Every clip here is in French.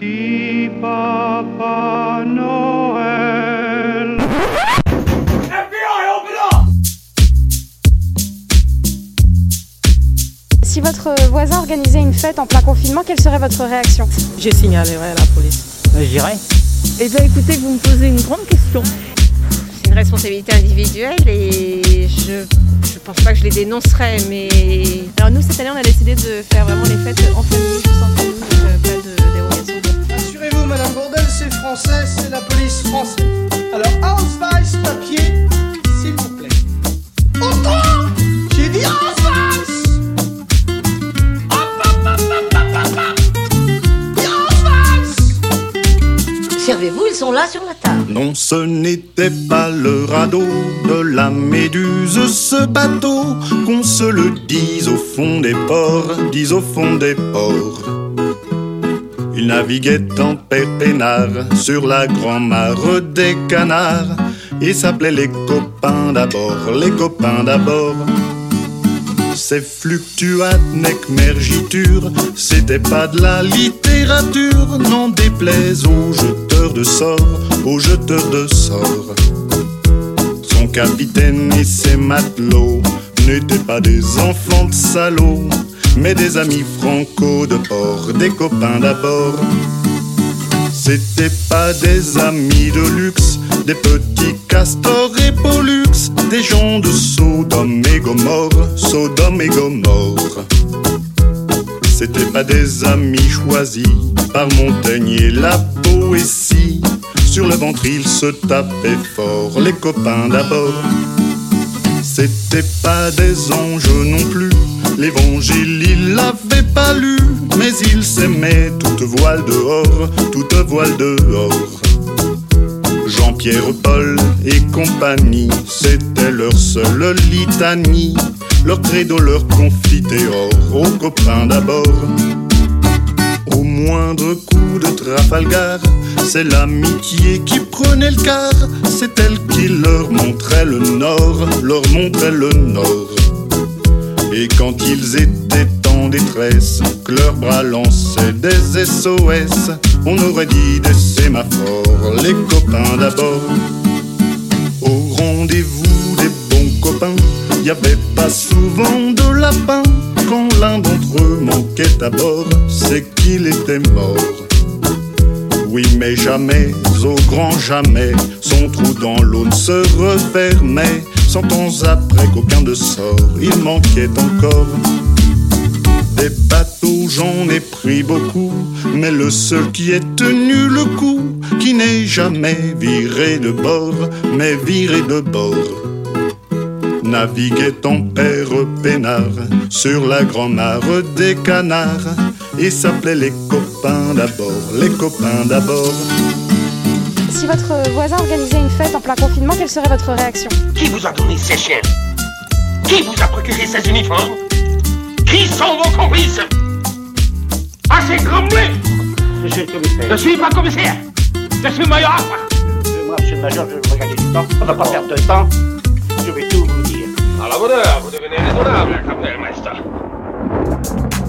Petit Papa Noël. Si votre voisin organisait une fête en plein confinement, quelle serait votre réaction? Je signalerai à la police. Je dirais. Eh bien écoutez, vous me posez une grande question. C'est une responsabilité individuelle et je je pense pas que je les dénoncerais, mais Alors nous, cette année, on a décidé de faire vraiment les fêtes en famille, tous en Madame Bourdel, c'est français, c'est la police française. Alors, Ausweis, papier, s'il vous plaît. Autant J'ai dit Ausweis Hop, hop, hop, hop, hop, hop, hop. Dis Ausweis Servez-vous, ils sont là sur la table. Non, ce n'était pas le radeau de la méduse, ce bateau, qu'on se le dise au fond des ports, dise au fond des ports. Il naviguait en père peinard sur la grand-mare des canards et s'appelait les copains d'abord, les copains d'abord. Ces fluctuates mergiture, c'était pas de la littérature, n'en déplaise aux jeteurs de sorts, aux jeteurs de sorts. Son capitaine et ses matelots n'étaient pas des enfants de salauds, mais des amis franco de port, des copains d'abord. C'était pas des amis de luxe, des petits castors et pollux, des gens de Sodome et Gomorre, Sodome et Gomorre. C'était pas des amis choisis par Montaigne et la poésie. Sur le ventre, ils se tapaient fort, les copains d'abord. C'était pas des anges non plus, l'évangile il l'avait pas lu, mais ils s'aimaient toute voile dehors, toute voile dehors. Jean-Pierre, Paul et compagnie, c'était leur seule litanie, leur credo, leur confiteor, aux copains d'abord. Au moindre coup de Trafalgar, c'est l'amitié qui prenait le quart, c'est elle qui leur montrait le nord, leur montrait le nord. Et quand ils étaient en détresse, que leurs bras lançaient des SOS, on aurait dit des sémaphores, les copains d'abord. Au rendez-vous des bons copains, y avait pas souvent de lapin. Quand l'un d'entre eux manquait à bord, c'est qu'il était mort. Oui, mais jamais, au grand jamais, son trou dans l'eau ne se refermait. Cent ans après qu'aucun de sort, il manquait encore. Des bateaux, j'en ai pris beaucoup, mais le seul qui ait tenu le coup, qui n'est jamais viré de bord, mais viré de bord naviguait en père peinard sur la grand-mare des canards et s'appelait les copains d'abord, les copains d'abord. Si votre voisin organisait une fête en plein confinement, quelle serait votre réaction Qui vous a donné ces chiens Qui vous a procuré ces uniformes Qui sont vos complices Assez grommelé Monsieur le commissaire. Je suis pas commissaire Je suis major Moi, monsieur le major, je vais gagner du temps. On va pas perdre de temps. Je vais tout vous dire. À la bonne heure, vous devenez raisonnable, Kapellmeister.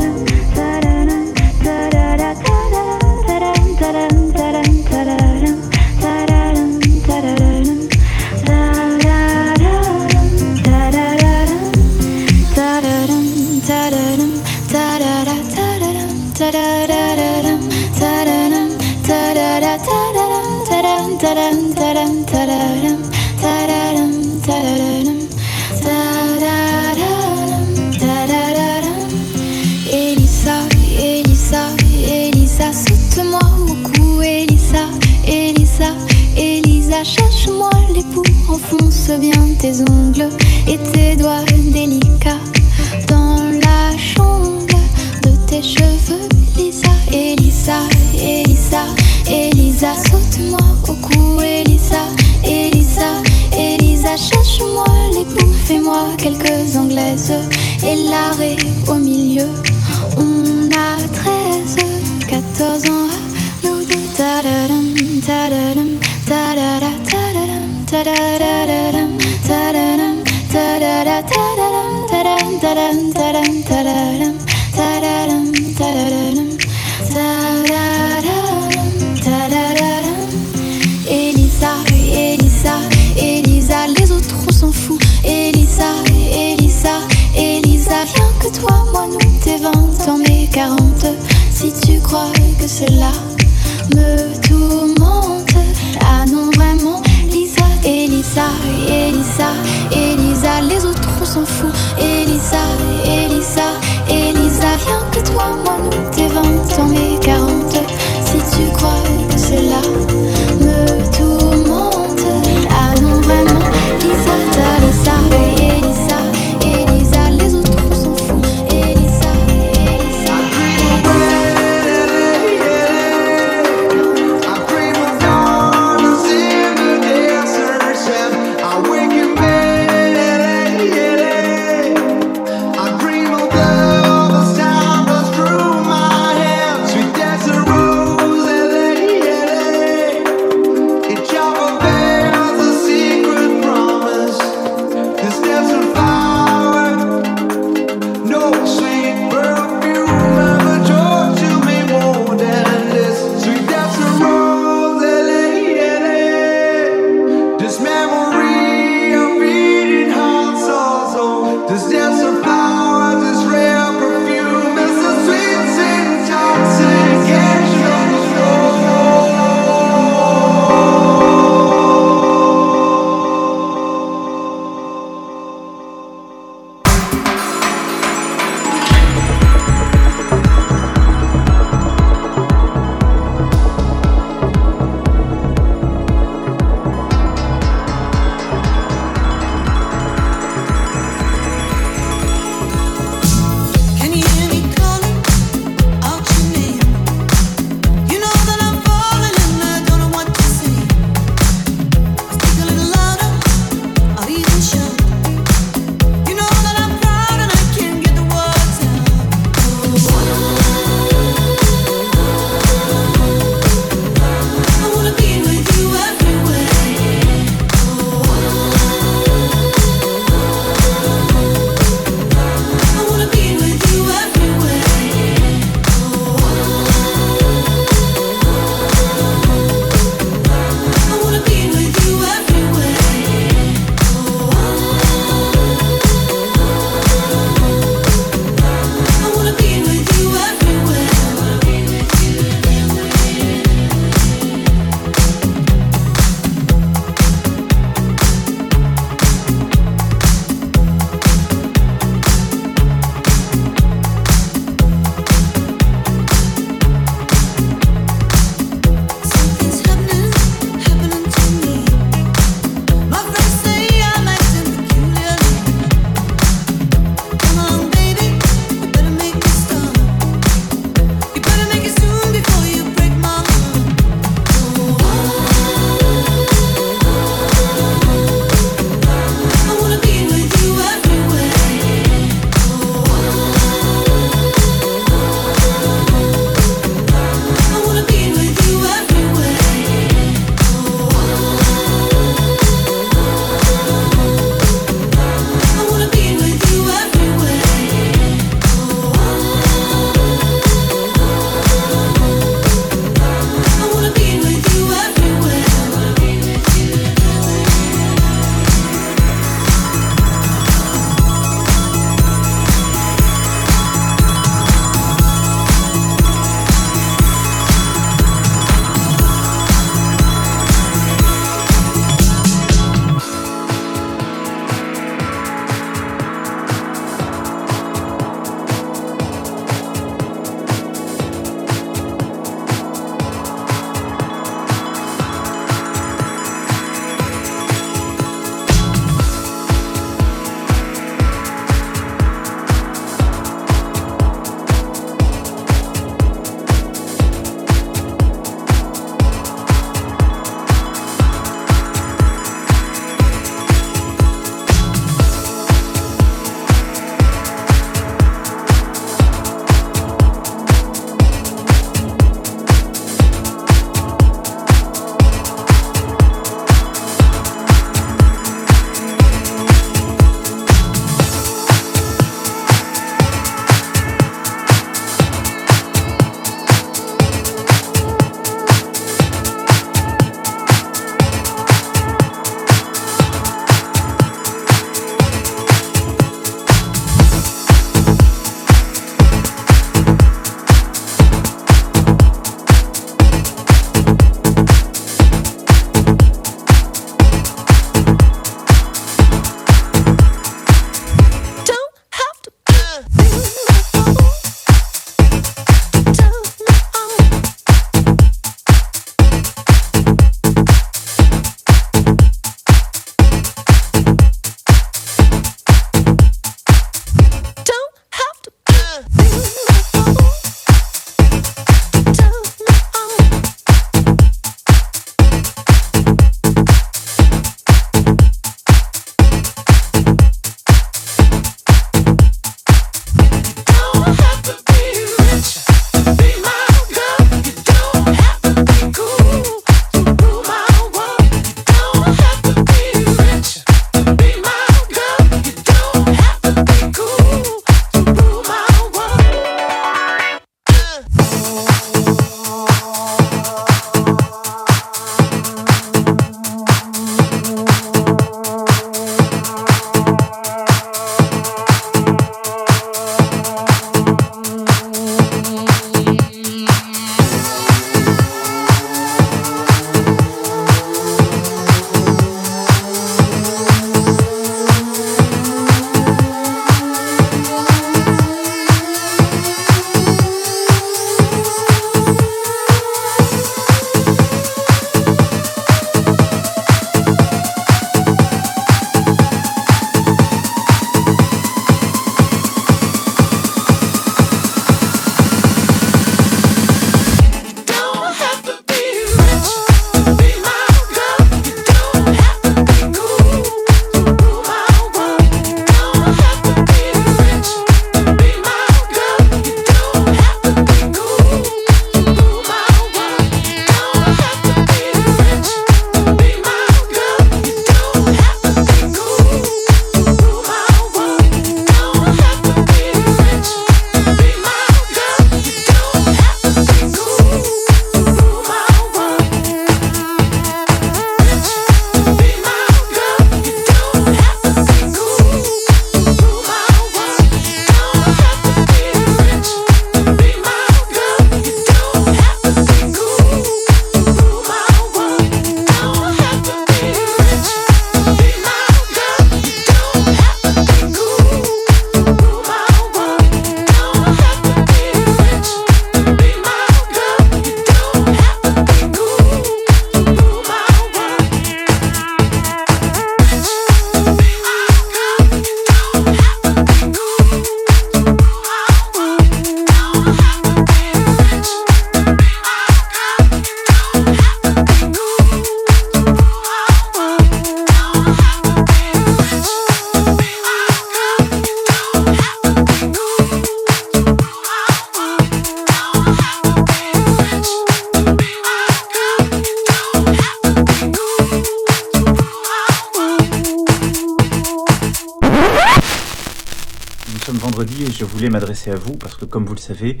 Savez,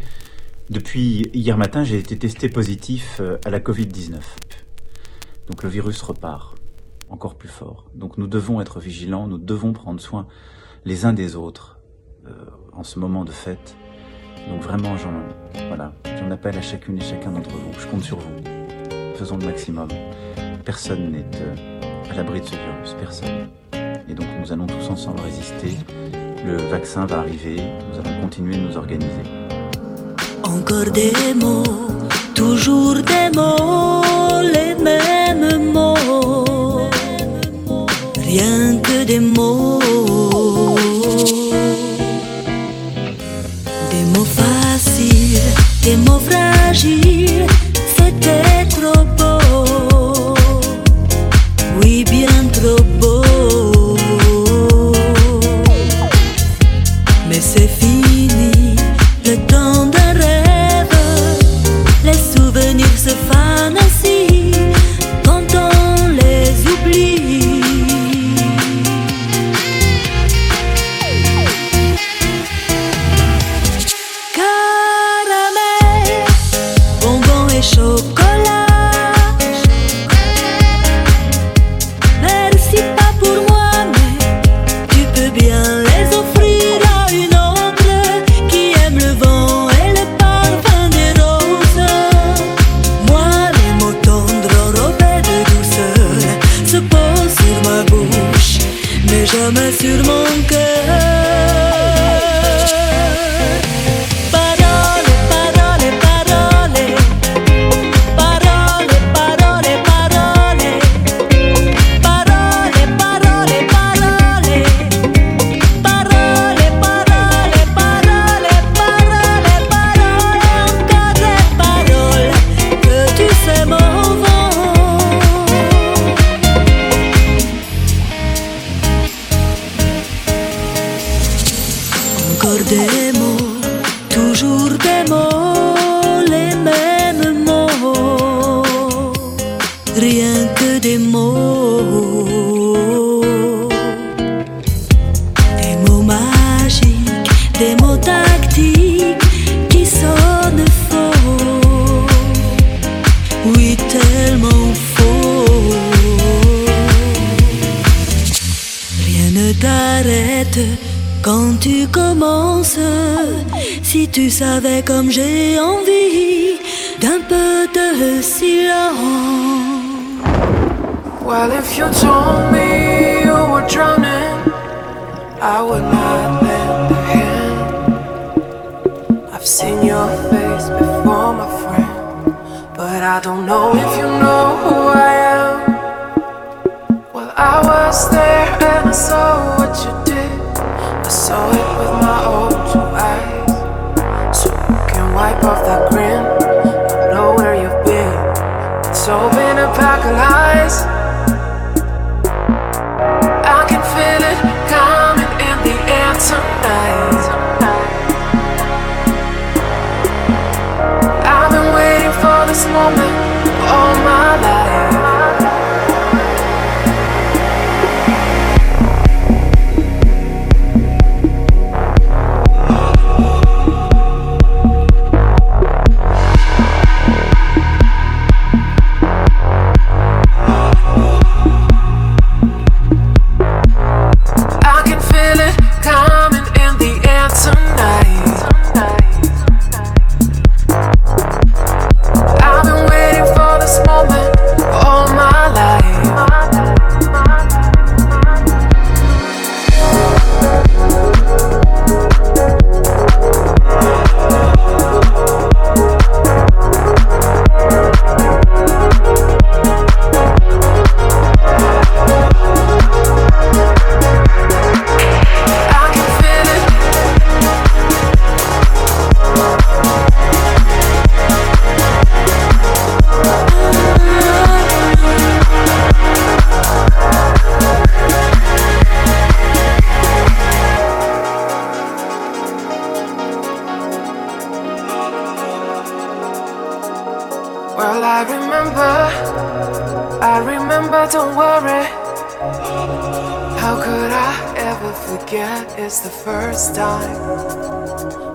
depuis hier matin, j'ai été testé positif euh, à la Covid-19. Donc le virus repart encore plus fort. Donc nous devons être vigilants, nous devons prendre soin les uns des autres euh, en ce moment de fête. Donc vraiment, j'en voilà, appelle à chacune et chacun d'entre vous. Je compte sur vous. Faisons le maximum. Personne n'est euh, à l'abri de ce virus, personne. Et donc nous allons tous ensemble résister. Le vaccin va arriver, nous allons continuer de nous organiser. Encore des mots, toujours des mots, les mêmes mots, rien que des mots. Des mots faciles, des mots fragiles, quand tu commences. Si tu savais comme j'ai envie d'un peu de silence. Well, if you told me you were drowning, I would not lend a hand. I've seen your face before, my friend, but I don't know if you know who I am. Well, I was there and I saw what you saw it with my own two eyes. So you can wipe off that grin. I know where you've been. It's all been a pack of lies. I can feel it coming in the air tonight. I've been waiting for this moment all my life. Well, I remember, I remember, don't worry. How could I ever forget It's the first time,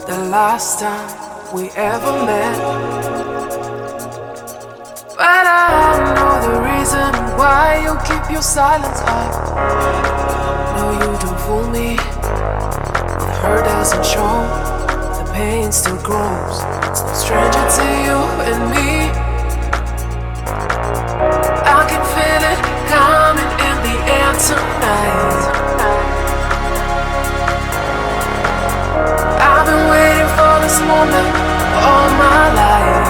the last time we ever met. But I know the reason why you keep your silence up. No, you don't fool me. The hurt doesn't show, the pain still grows. Stranger to you and me. I've been waiting for this moment all my life.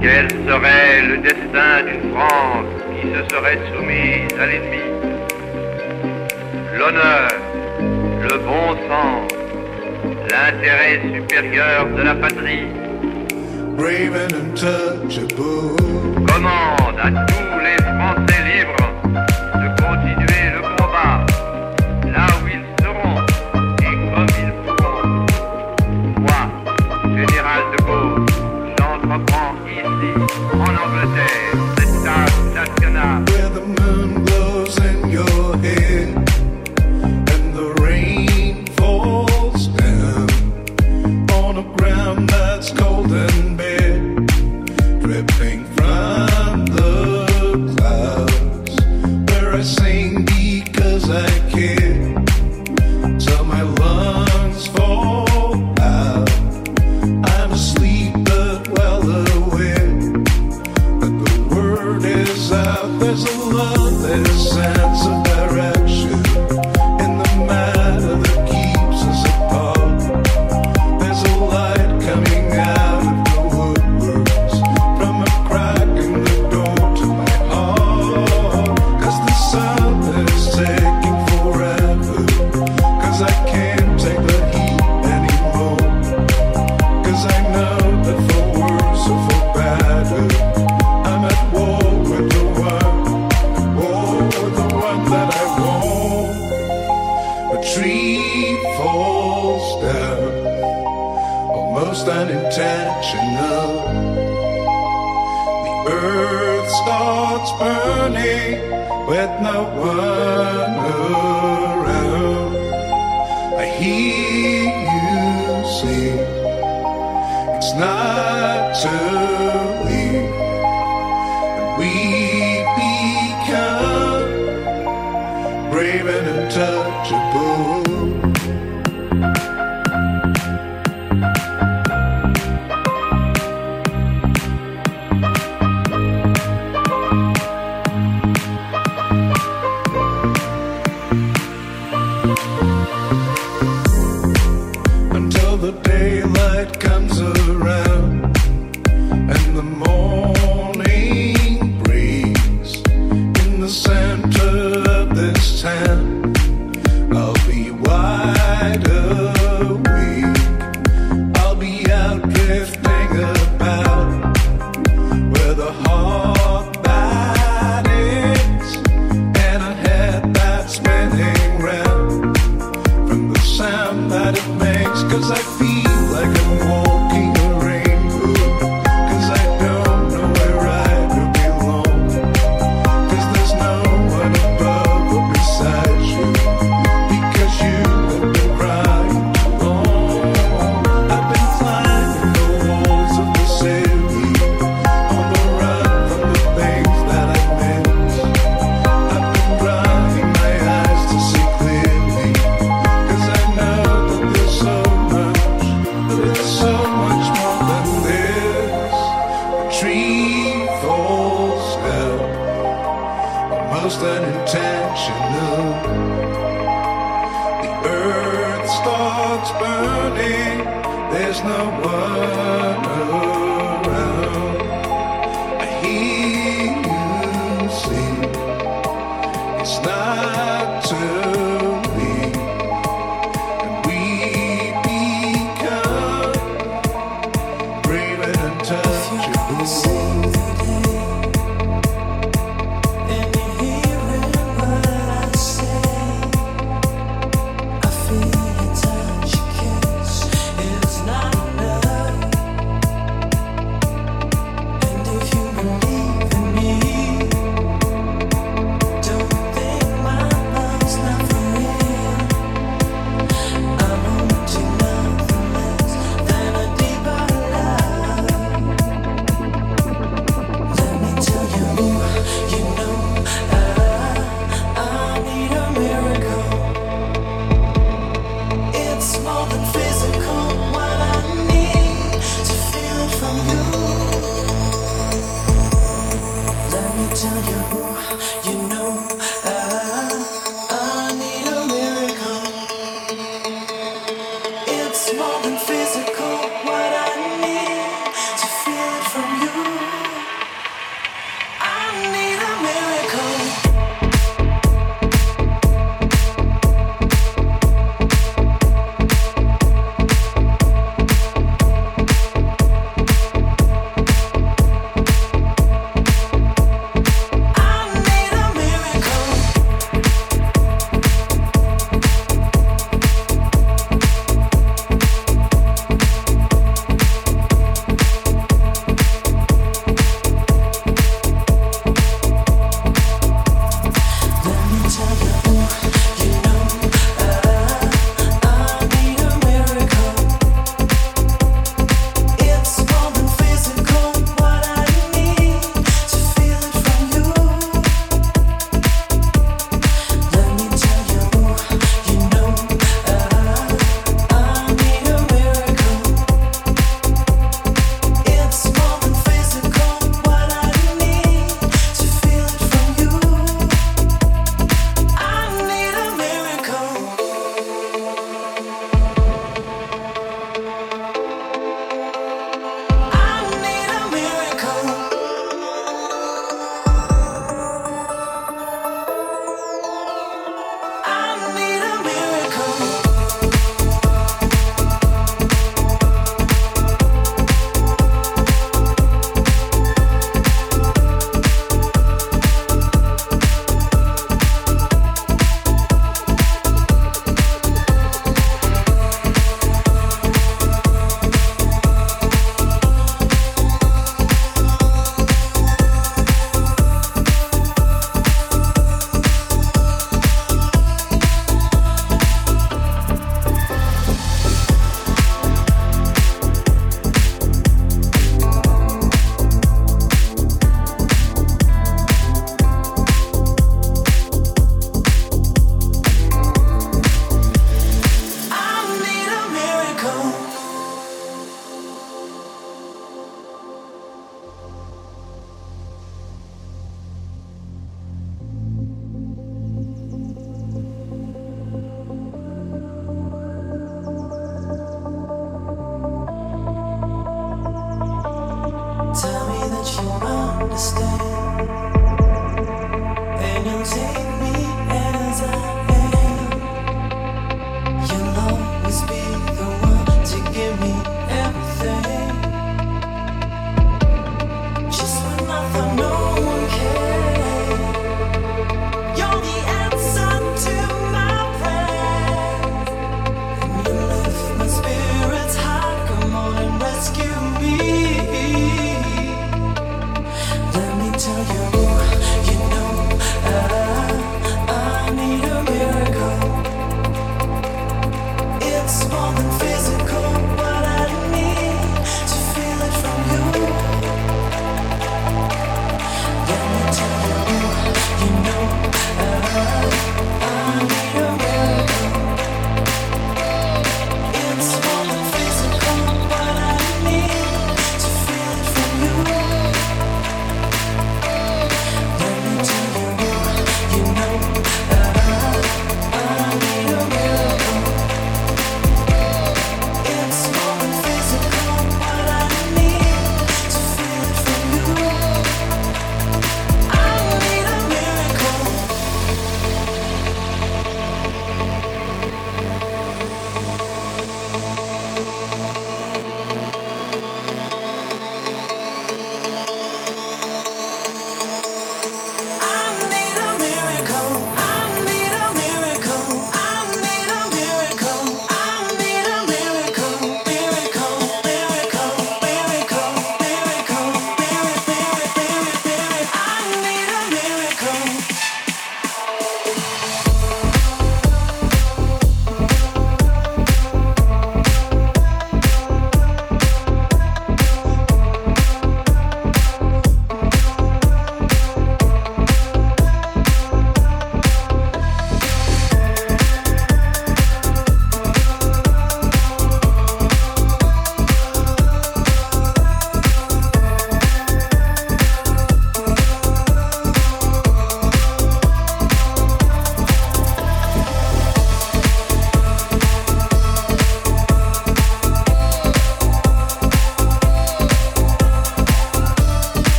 Quel serait le destin d'une France qui se serait soumise à l'ennemi? L'honneur, le bon sens, l'intérêt supérieur de la patrie. Brave and untouchable. commande à tous les Français even a.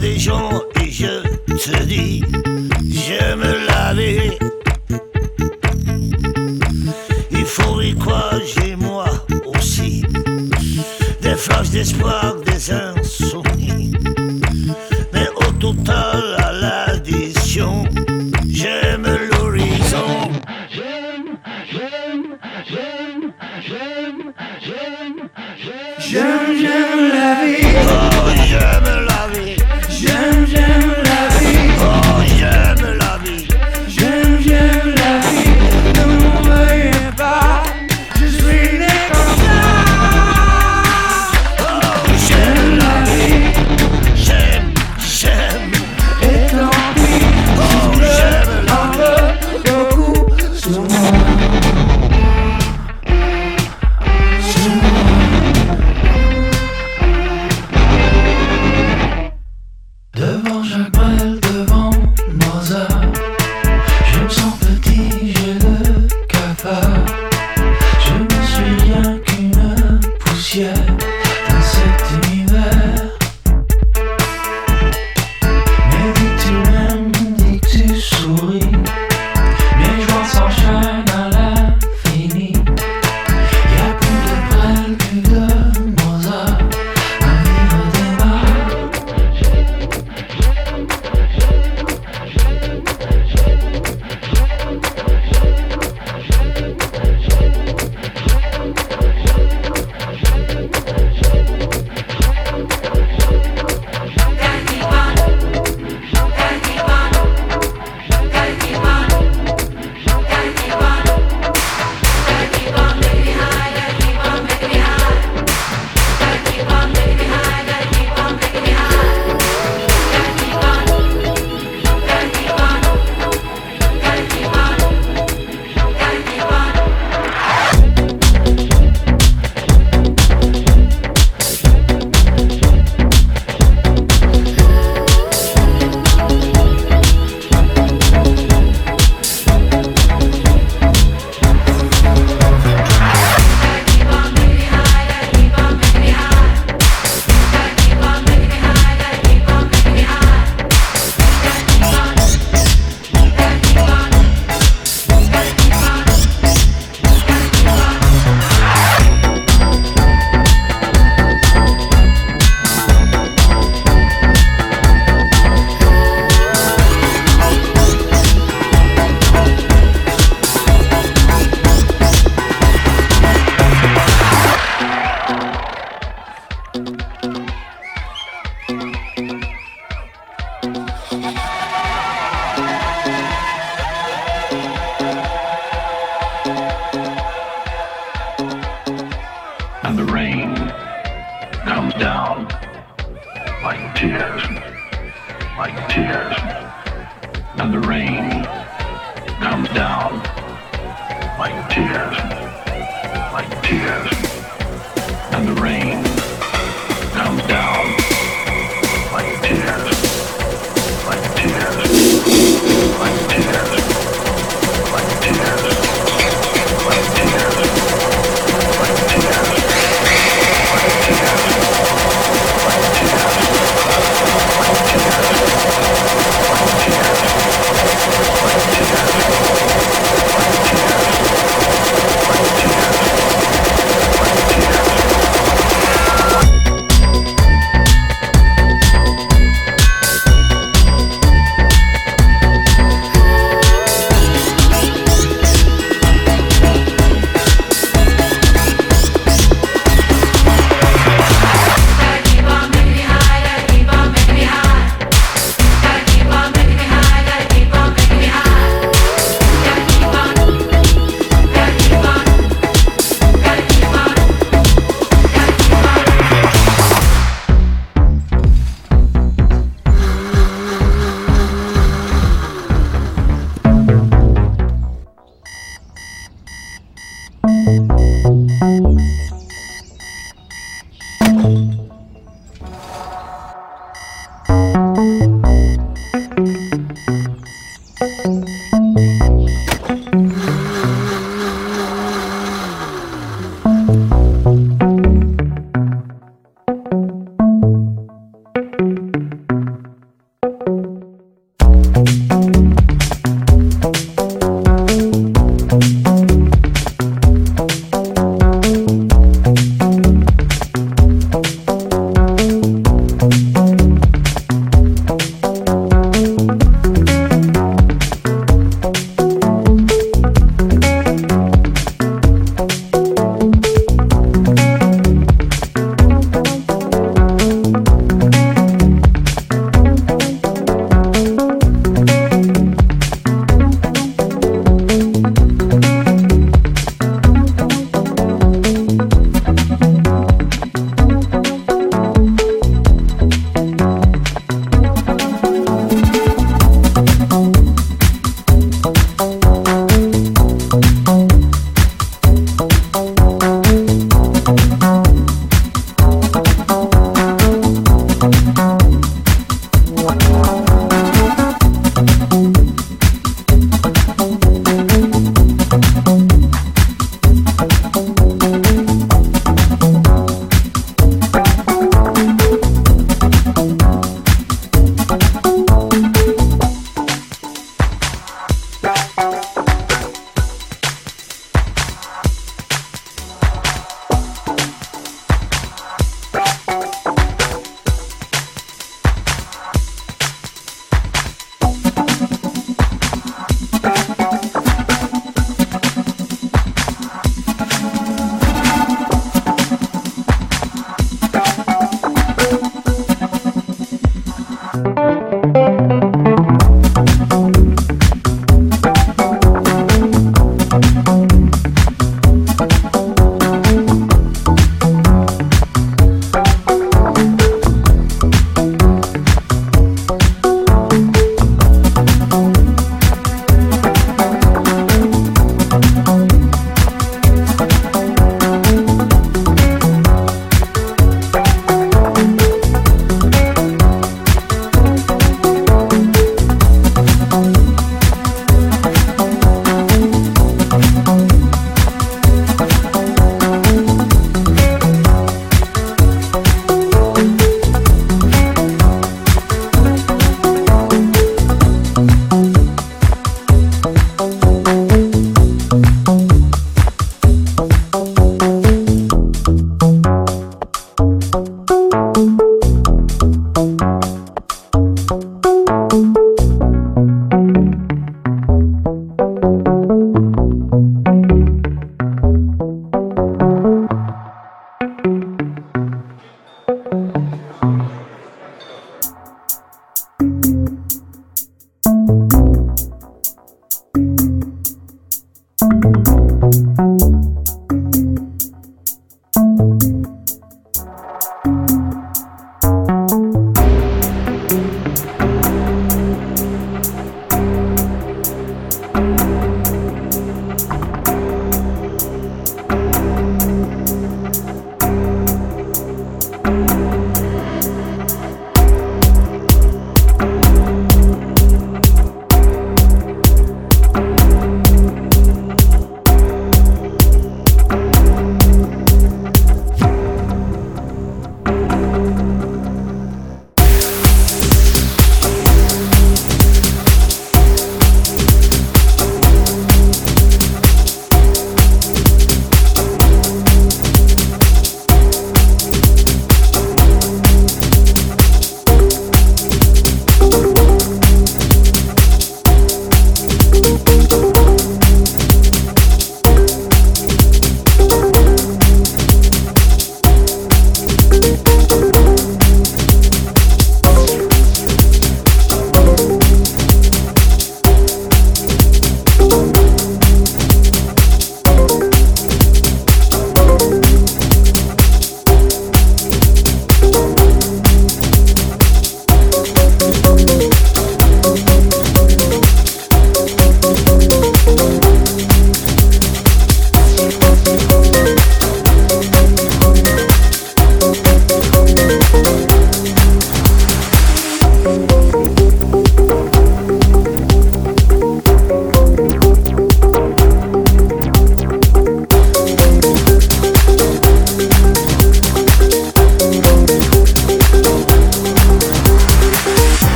des gens et je te dis, je me laver. Il faut y croire, j'ai moi aussi des flashs d'espoir, des insolents.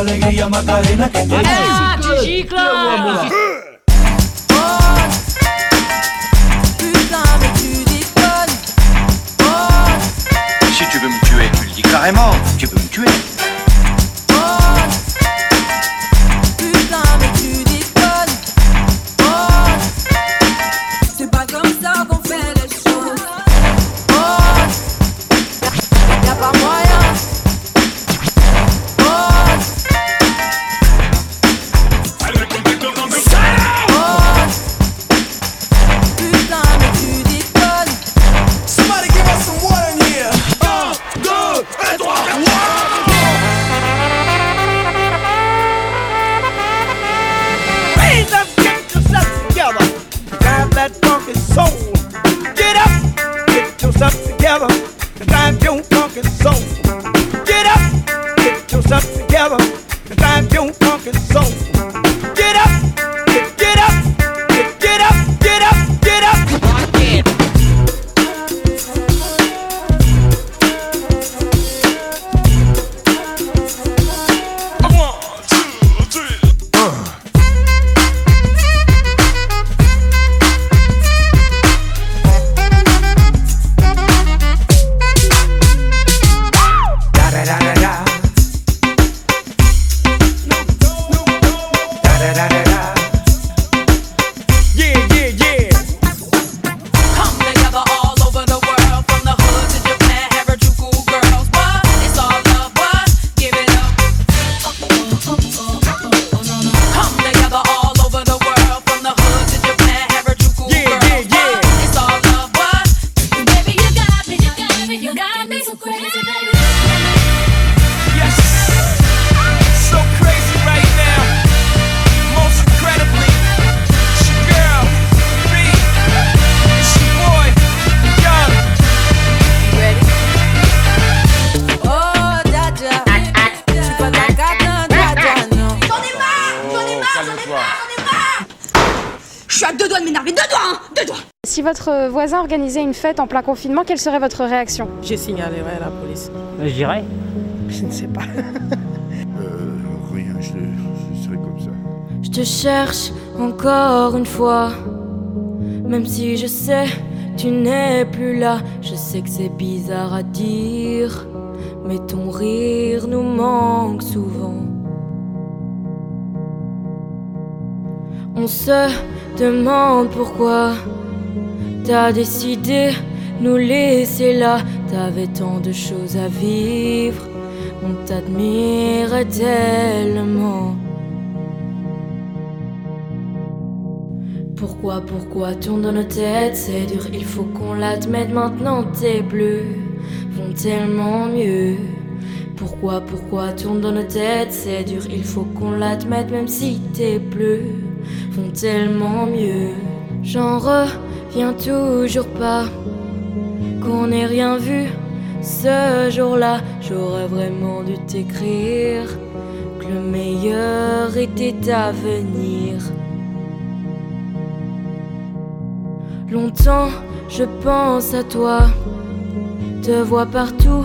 Alegría Macarena que te Ah, Gigi votre voisin organisait une fête en plein confinement, quelle serait votre réaction? J'ai signalé ouais, la police. Je dirais Je ne sais pas. Rien, je, je serais comme ça. Je te cherche encore une fois, même si je sais tu n'es plus là. Je sais que c'est bizarre à dire, mais ton rire nous manque souvent. On se demande pourquoi t'as décidé nous laisser là. T'avais tant de choses à vivre, on t'admirait tellement. Pourquoi, pourquoi tourne dans nos têtes C'est dur, il faut qu'on l'admette maintenant. Tes bleus vont tellement mieux. Pourquoi, pourquoi tourne dans nos têtes C'est dur, il faut qu'on l'admette, même si tes bleus vont tellement mieux. J'en reviens toujours pas qu'on n'ait rien vu ce jour-là. J'aurais vraiment dû t'écrire que le meilleur était à venir. Longtemps je pense à toi, te vois partout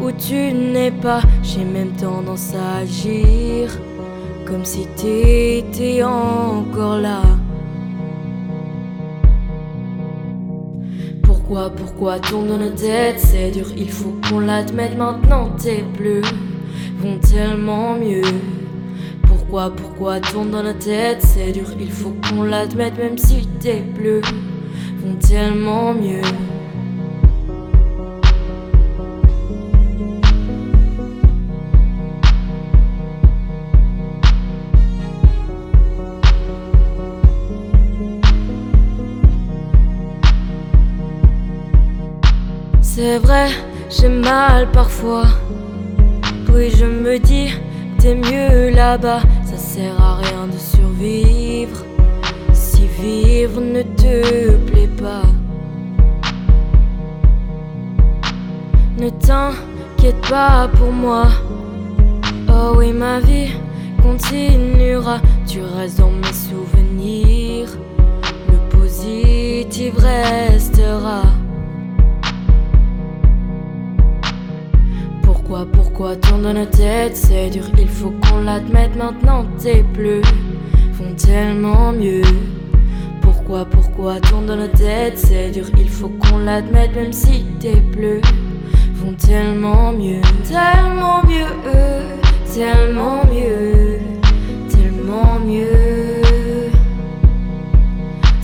où tu n'es pas. J'ai même tendance à agir comme si t'étais encore là. Pourquoi, pourquoi tourne dans nos têtes C'est dur, il faut qu'on l'admette maintenant. Tes bleus vont tellement mieux. Pourquoi, pourquoi tourne dans nos têtes C'est dur, il faut qu'on l'admette, même si tes bleus vont tellement mieux. C'est vrai, j'ai mal parfois. Oui, je me dis, t'es mieux là-bas. Ça sert à rien de survivre si vivre ne te plaît pas. Ne t'inquiète pas pour moi. Oh oui, ma vie continuera. Tu restes dans mes souvenirs. Le positif restera. Pourquoi, pourquoi tourne dans nos têtes C'est dur, il faut qu'on l'admette maintenant. Tes bleus vont tellement mieux. Pourquoi, pourquoi tourne dans nos têtes C'est dur, il faut qu'on l'admette, même si tes bleus vont tellement mieux. Tellement mieux, tellement mieux, tellement mieux.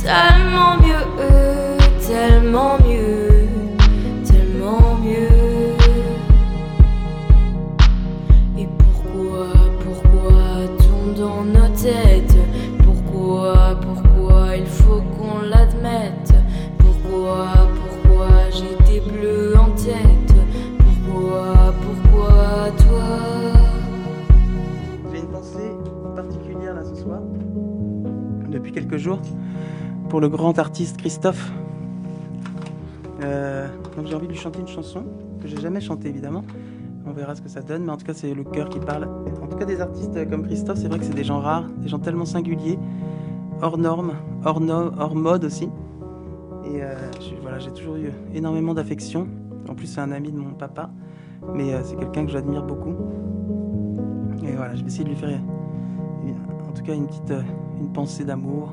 Tellement mieux, tellement mieux, pour le grand artiste Christophe. Euh, donc j'ai envie de lui chanter une chanson que j'ai jamais chantée évidemment. On verra ce que ça donne, mais en tout cas c'est le cœur qui parle. En tout cas des artistes comme Christophe, c'est vrai que c'est des gens rares, des gens tellement singuliers, hors normes, hors, no- hors mode aussi. Et euh, j'ai toujours eu énormément d'affection. En plus c'est un ami de mon papa, mais euh, c'est quelqu'un que j'admire beaucoup. Et voilà, je vais essayer de lui faire une- en tout cas une petite euh, une pensée d'amour.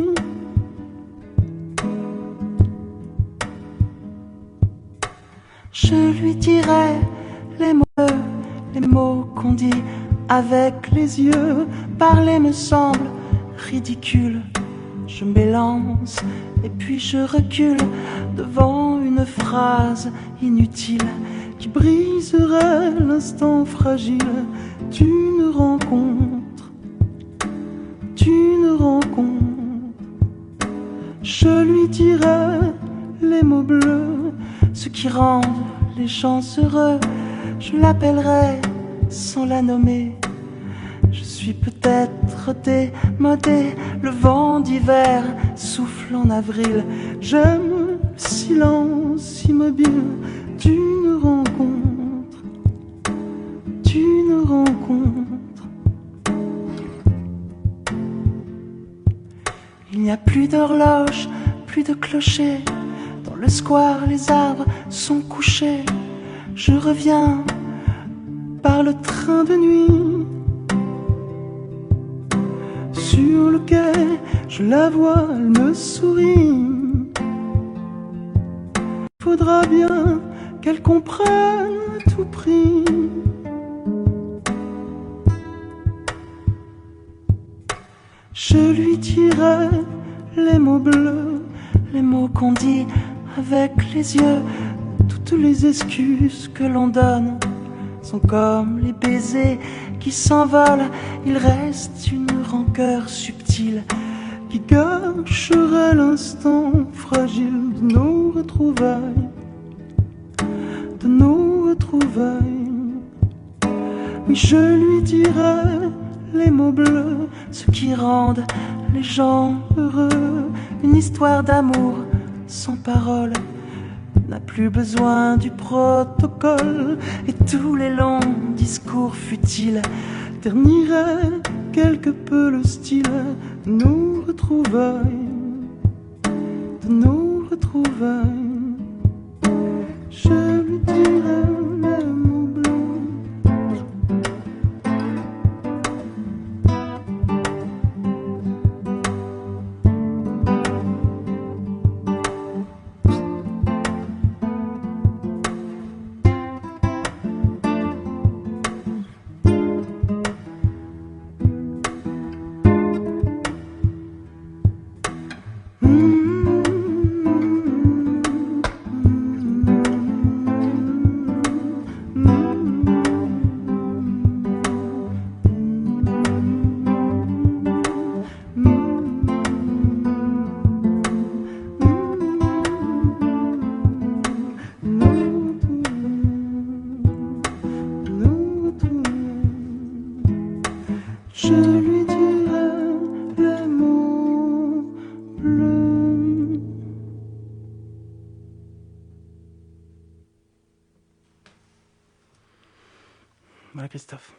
Avec les yeux. Parler me semble ridicule. Je m'élance et puis je recule devant une phrase inutile qui briserait l'instant fragile d'une rencontre, d'une rencontre. Je lui dirai les mots bleus, ce qui rendent les gens heureux. Je l'appellerai sans la nommer. Je suis peut-être démodé, le vent d'hiver souffle en avril. J'aime le silence immobile d'une rencontre, d'une rencontre. Il n'y a plus d'horloge, plus de clocher. Dans le square, les arbres sont couchés. Je reviens par le train de nuit. Sur le je la vois, elle me sourit. Faudra bien qu'elle comprenne à tout prix. Je lui dirai les mots bleus, les mots qu'on dit avec les yeux. Toutes les excuses que l'on donne sont comme les baisers qui s'envolent. Il reste une rancœur subtile qui gâcherait l'instant fragile de nos retrouvailles, de nos retrouvailles. Oui, je lui dirai les mots bleus, ce qui rendent les gens heureux. Une histoire d'amour sans parole plus besoin du protocole et tous les longs discours futiles terniraient quelque peu le style nos retrouvailles, de nos. Voilà Christophe.